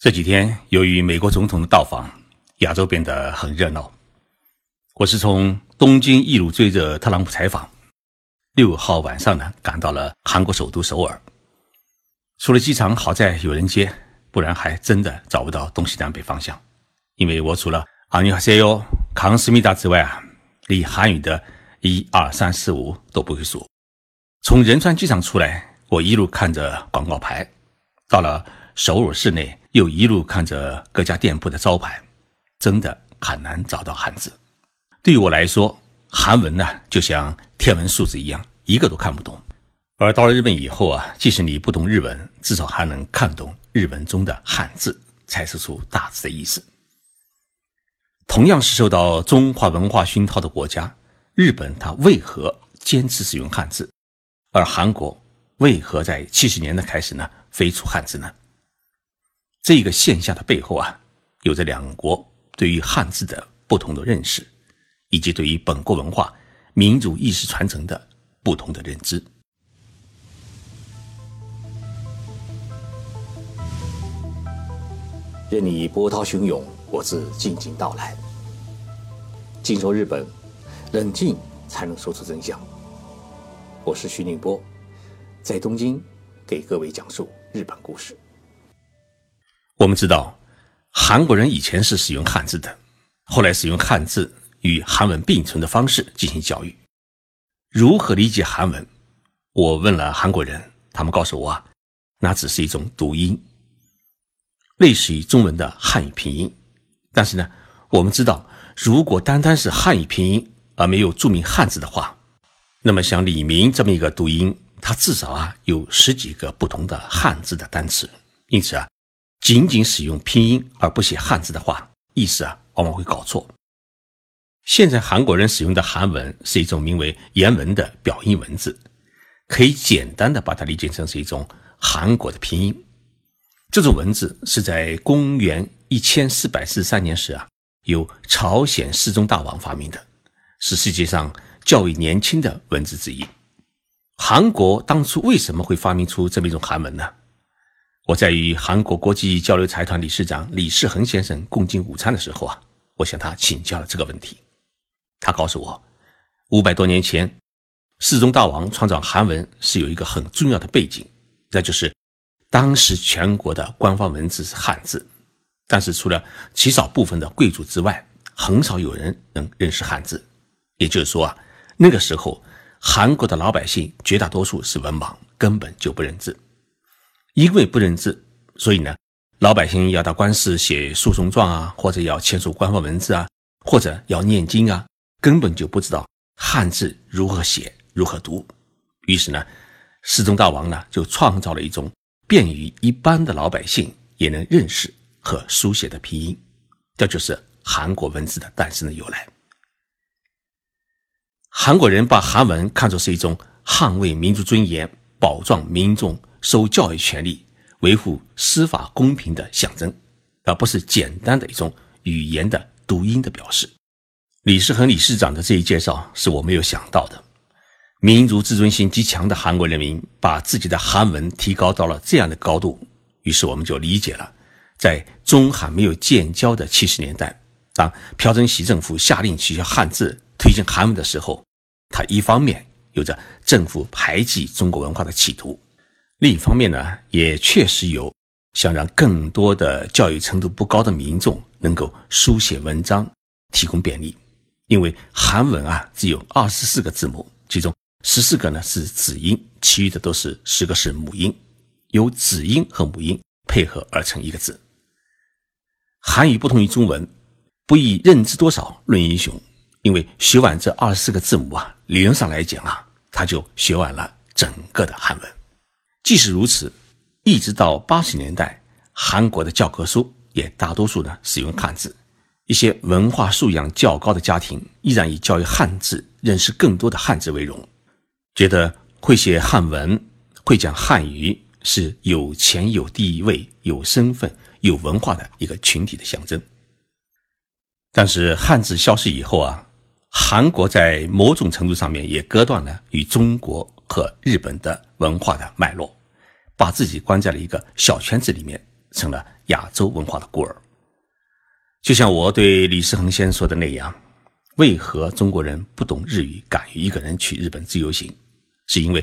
这几天，由于美国总统的到访，亚洲变得很热闹。我是从东京一路追着特朗普采访，六号晚上呢，赶到了韩国首都首尔。除了机场好在有人接，不然还真的找不到东西南北方向。因为我除了阿尼哈塞哟、康斯密达之外啊，连韩语的一二三四五都不会说。从仁川机场出来，我一路看着广告牌，到了首尔市内。又一路看着各家店铺的招牌，真的很难找到汉字。对于我来说，韩文呢就像天文数字一样，一个都看不懂。而到了日本以后啊，即使你不懂日文，至少还能看懂日文中的汉字，猜测出大致的意思。同样是受到中华文化熏陶的国家，日本它为何坚持使用汉字，而韩国为何在七十年代开始呢废除汉字呢？这个现象的背后啊，有着两国对于汉字的不同的认识，以及对于本国文化、民族意识传承的不同的认知。任你波涛汹涌，我自静静到来。静说日本，冷静才能说出真相。我是徐宁波，在东京给各位讲述日本故事。我们知道，韩国人以前是使用汉字的，后来使用汉字与韩文并存的方式进行教育。如何理解韩文？我问了韩国人，他们告诉我啊，那只是一种读音，类似于中文的汉语拼音。但是呢，我们知道，如果单单是汉语拼音而没有注明汉字的话，那么像李明这么一个读音，它至少啊有十几个不同的汉字的单词。因此啊。仅仅使用拼音而不写汉字的话，意思啊往往会搞错。现在韩国人使用的韩文是一种名为言文的表音文字，可以简单的把它理解成是一种韩国的拼音。这种文字是在公元一千四百四十三年时啊，由朝鲜世宗大王发明的，是世界上较为年轻的文字之一。韩国当初为什么会发明出这么一种韩文呢？我在与韩国国际交流财团理事长李世恒先生共进午餐的时候啊，我向他请教了这个问题。他告诉我，五百多年前，世宗大王创造韩文是有一个很重要的背景，那就是当时全国的官方文字是汉字，但是除了极少部分的贵族之外，很少有人能认识汉字。也就是说啊，那个时候韩国的老百姓绝大多数是文盲，根本就不认字。因为不认字，所以呢，老百姓要到官司写诉讼状啊，或者要签署官方文字啊，或者要念经啊，根本就不知道汉字如何写、如何读。于是呢，世宗大王呢就创造了一种便于一般的老百姓也能认识和书写的拼音，这就是韩国文字的诞生的由来。韩国人把韩文看作是一种捍卫民族尊严、保障民众。受教育权利、维护司法公平的象征，而不是简单的一种语言的读音的表示。李世恒理事长的这一介绍是我没有想到的。民族自尊心极强的韩国人民把自己的韩文提高到了这样的高度，于是我们就理解了，在中韩没有建交的七十年代，当朴正熙政府下令取消汉字、推进韩文的时候，他一方面有着政府排挤中国文化的企图。另一方面呢，也确实有想让更多的教育程度不高的民众能够书写文章提供便利，因为韩文啊只有二十四个字母，其中十四个呢是子音，其余的都是十个是母音，由子音和母音配合而成一个字。韩语不同于中文，不以认知多少论英雄，因为学完这二十四个字母啊，理论上来讲啊，他就学完了整个的韩文。即使如此，一直到八十年代，韩国的教科书也大多数呢使用汉字。一些文化素养较高的家庭依然以教育汉字、认识更多的汉字为荣，觉得会写汉文、会讲汉语是有钱、有地位、有身份、有文化的一个群体的象征。但是汉字消失以后啊，韩国在某种程度上面也割断了与中国和日本的文化的脉络。把自己关在了一个小圈子里面，成了亚洲文化的孤儿。就像我对李世恒先生说的那样，为何中国人不懂日语，敢于一个人去日本自由行？是因为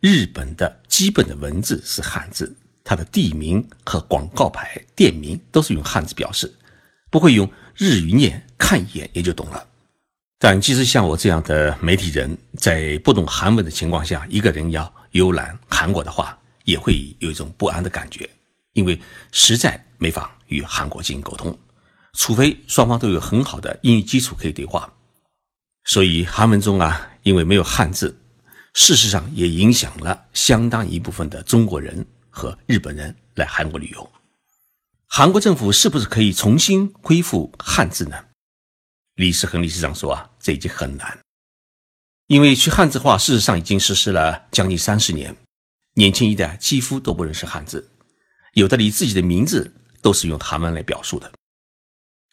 日本的基本的文字是汉字，它的地名和广告牌、店名都是用汉字表示，不会用日语念，看一眼也就懂了。但即使像我这样的媒体人，在不懂韩文的情况下，一个人要游览韩国的话，也会有一种不安的感觉，因为实在没法与韩国进行沟通，除非双方都有很好的英语基础可以对话。所以韩文中啊，因为没有汉字，事实上也影响了相当一部分的中国人和日本人来韩国旅游。韩国政府是不是可以重新恢复汉字呢？李世恒理事长说：“啊，这已经很难，因为去汉字化事实上已经实施了将近三十年，年轻一代几乎都不认识汉字，有的连自己的名字都是用韩文来表述的。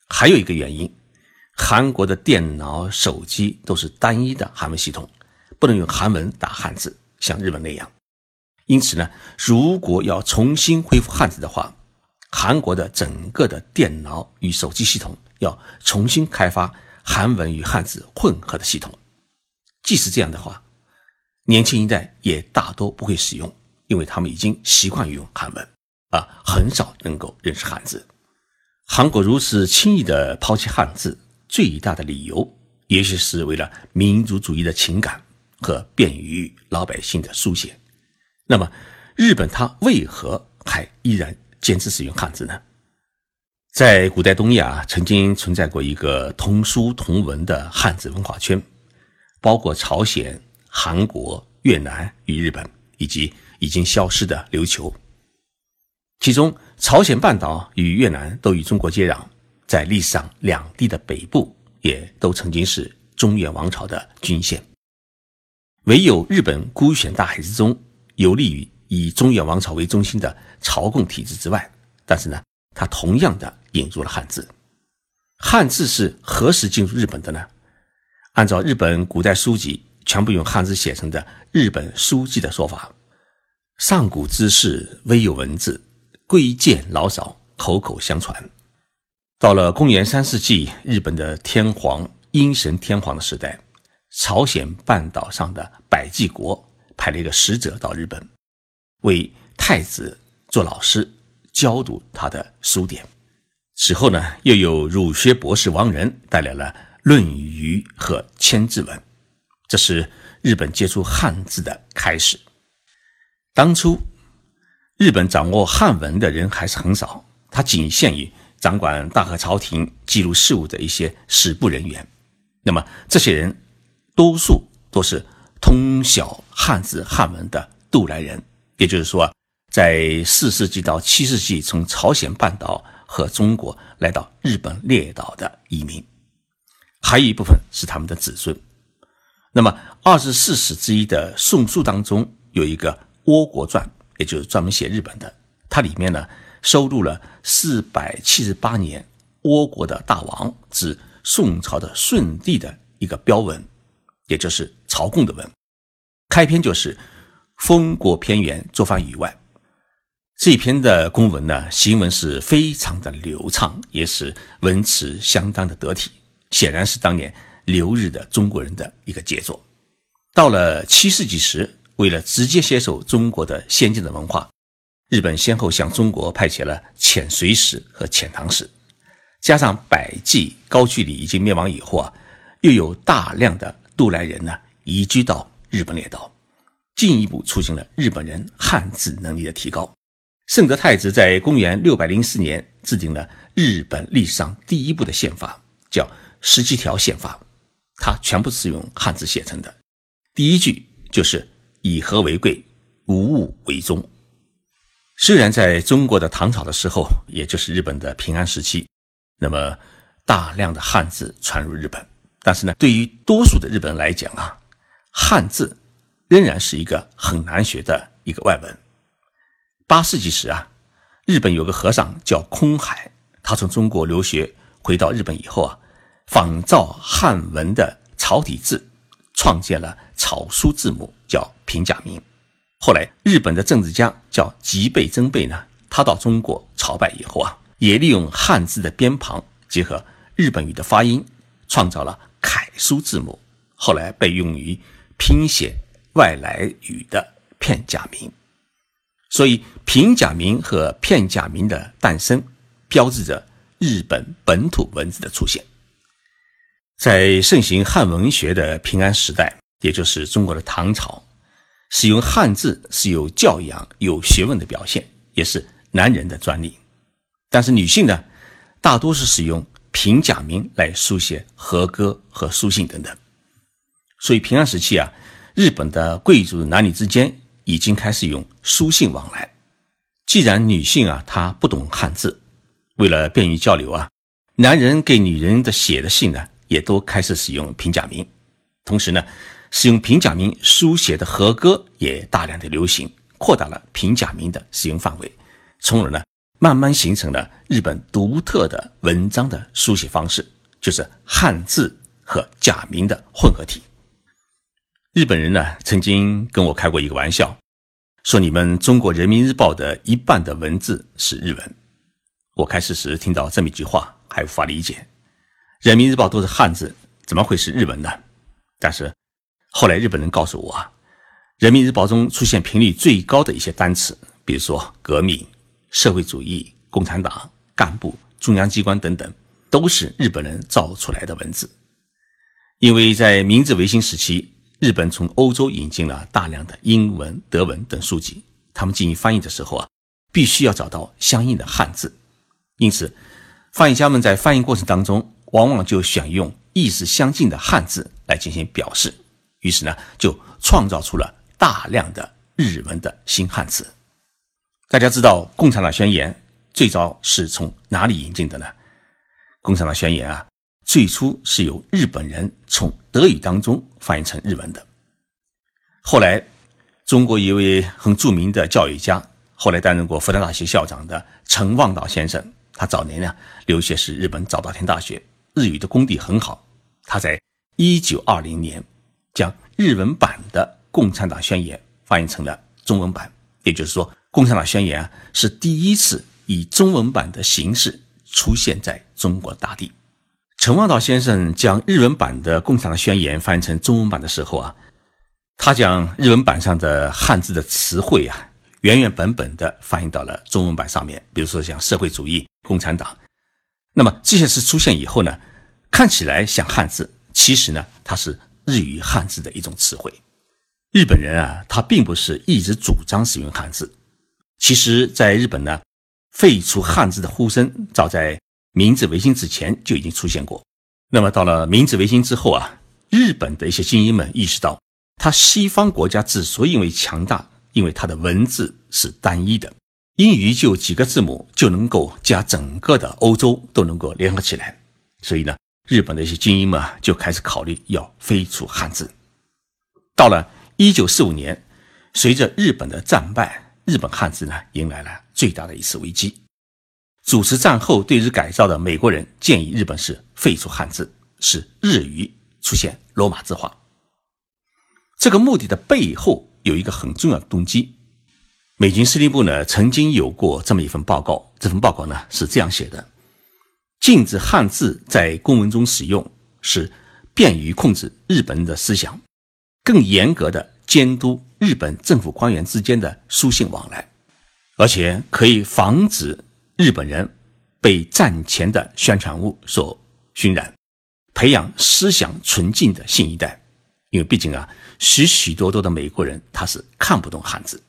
还有一个原因，韩国的电脑、手机都是单一的韩文系统，不能用韩文打汉字，像日本那样。因此呢，如果要重新恢复汉字的话，韩国的整个的电脑与手机系统。”要重新开发韩文与汉字混合的系统，即使这样的话，年轻一代也大多不会使用，因为他们已经习惯于用韩文，啊，很少能够认识汉字。韩国如此轻易的抛弃汉字，最大的理由，也许是为了民族主义的情感和便于老百姓的书写。那么，日本它为何还依然坚持使用汉字呢？在古代东亚，曾经存在过一个同书同文的汉字文化圈，包括朝鲜、韩国、越南与日本，以及已经消失的琉球。其中，朝鲜半岛与越南都与中国接壤，在历史上，两地的北部也都曾经是中原王朝的郡县。唯有日本孤悬大海之中，游历于以中原王朝为中心的朝贡体制之外，但是呢，它同样的。引入了汉字，汉字是何时进入日本的呢？按照日本古代书籍全部用汉字写成的日本书记的说法，上古之事微有文字，贵贱老少口口相传。到了公元三世纪，日本的天皇阴神天皇的时代，朝鲜半岛上的百济国派了一个使者到日本，为太子做老师，教读他的书典。此后呢，又有儒学博士王仁带来了《论语》和《千字文》，这是日本接触汉字的开始。当初，日本掌握汉文的人还是很少，它仅限于掌管大和朝廷记录事务的一些史部人员。那么，这些人多数都是通晓汉字汉文的渡来人，也就是说，在四世纪到七世纪从朝鲜半岛。和中国来到日本列岛的移民，还有一部分是他们的子孙。那么二十四史之一的《宋书》当中有一个《倭国传》，也就是专门写日本的。它里面呢收录了四百七十八年倭国的大王指宋朝的舜帝的一个标文，也就是朝贡的文。开篇就是“封国偏远，作藩以外”。这篇的公文呢，行文是非常的流畅，也是文辞相当的得体，显然是当年留日的中国人的一个杰作。到了七世纪时，为了直接接受中国的先进的文化，日本先后向中国派遣了遣隋使和遣唐使，加上百济、高句丽已经灭亡以后啊，又有大量的渡来人呢移居到日本列岛，进一步促进了日本人汉字能力的提高。圣德太子在公元六百零四年制定了日本历史上第一部的宪法，叫《十七条宪法》，它全部是用汉字写成的。第一句就是“以和为贵，无物为宗”。虽然在中国的唐朝的时候，也就是日本的平安时期，那么大量的汉字传入日本，但是呢，对于多数的日本人来讲啊，汉字仍然是一个很难学的一个外文。八世纪时啊，日本有个和尚叫空海，他从中国留学回到日本以后啊，仿照汉文的草体字，创建了草书字母，叫平假名。后来，日本的政治家叫吉备真备呢，他到中国朝拜以后啊，也利用汉字的边旁结合日本语的发音，创造了楷书字母，后来被用于拼写外来语的片假名。所以，平假名和片假名的诞生，标志着日本本土文字的出现。在盛行汉文学的平安时代，也就是中国的唐朝，使用汉字是有教养、有学问的表现，也是男人的专利。但是女性呢，大多是使用平假名来书写和歌和书信等等。所以，平安时期啊，日本的贵族男女之间。已经开始用书信往来。既然女性啊，她不懂汉字，为了便于交流啊，男人给女人的写的信呢，也都开始使用平假名。同时呢，使用平假名书写的和歌也大量的流行，扩大了平假名的使用范围，从而呢，慢慢形成了日本独特的文章的书写方式，就是汉字和假名的混合体。日本人呢，曾经跟我开过一个玩笑，说你们中国人民日报的一半的文字是日文。我开始时听到这么一句话，还无法理解，人民日报都是汉字，怎么会是日文呢？但是后来日本人告诉我啊，人民日报中出现频率最高的一些单词，比如说革命、社会主义、共产党、干部、中央机关等等，都是日本人造出来的文字，因为在明治维新时期。日本从欧洲引进了大量的英文、德文等书籍，他们进行翻译的时候啊，必须要找到相应的汉字，因此，翻译家们在翻译过程当中，往往就选用意思相近的汉字来进行表示，于是呢，就创造出了大量的日文的新汉字。大家知道《共产党宣言》最早是从哪里引进的呢？《共产党宣言》啊。最初是由日本人从德语当中翻译成日文的。后来，中国一位很著名的教育家，后来担任过复旦大学校长的陈望道先生，他早年呢留学是日本早稻田大学，日语的功底很好。他在一九二零年将日文版的《共产党宣言》翻译成了中文版，也就是说，《共产党宣言》啊是第一次以中文版的形式出现在中国大地。陈望道先生将日文版的《共产党宣言》翻译成中文版的时候啊，他将日文版上的汉字的词汇啊，原原本本的翻译到了中文版上面。比如说像社会主义、共产党，那么这些词出现以后呢，看起来像汉字，其实呢，它是日语汉字的一种词汇。日本人啊，他并不是一直主张使用汉字。其实，在日本呢，废除汉字的呼声早在。明治维新之前就已经出现过，那么到了明治维新之后啊，日本的一些精英们意识到，他西方国家之所以为强大，因为它的文字是单一的，英语就几个字母就能够将整个的欧洲都能够联合起来，所以呢，日本的一些精英们就开始考虑要废除汉字。到了一九四五年，随着日本的战败，日本汉字呢迎来了最大的一次危机。主持战后对日改造的美国人建议日本是废除汉字，使日语出现罗马字化。这个目的的背后有一个很重要的动机。美军司令部呢曾经有过这么一份报告，这份报告呢是这样写的：禁止汉字在公文中使用，是便于控制日本人的思想，更严格的监督日本政府官员之间的书信往来，而且可以防止。日本人被战前的宣传物所熏染，培养思想纯净的新一代。因为毕竟啊，许许多多的美国人他是看不懂汉字，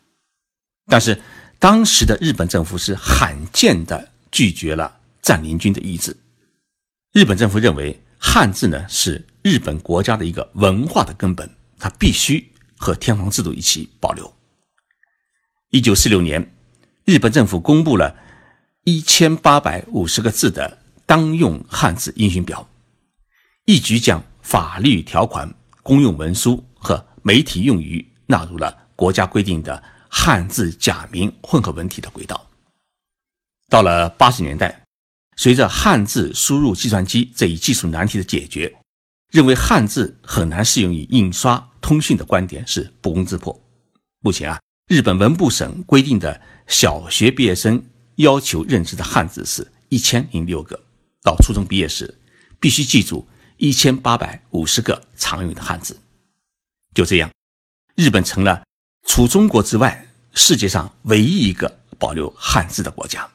但是当时的日本政府是罕见的拒绝了占领军的意志。日本政府认为汉字呢是日本国家的一个文化的根本，它必须和天皇制度一起保留。一九四六年，日本政府公布了。一千八百五十个字的当用汉字音讯表，一举将法律条款、公用文书和媒体用语纳入了国家规定的汉字假名混合文体的轨道。到了八十年代，随着汉字输入计算机这一技术难题的解决，认为汉字很难适用于印刷通讯的观点是不攻自破。目前啊，日本文部省规定的小学毕业生要求认知的汉字是一千零六个，到初中毕业时必须记住一千八百五十个常用的汉字。就这样，日本成了除中国之外世界上唯一一个保留汉字的国家。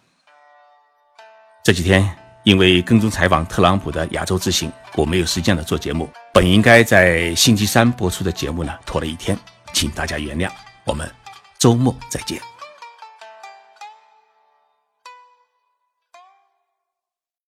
这几天因为跟踪采访特朗普的亚洲之行，我没有时间了做节目。本应该在星期三播出的节目呢，拖了一天，请大家原谅。我们周末再见。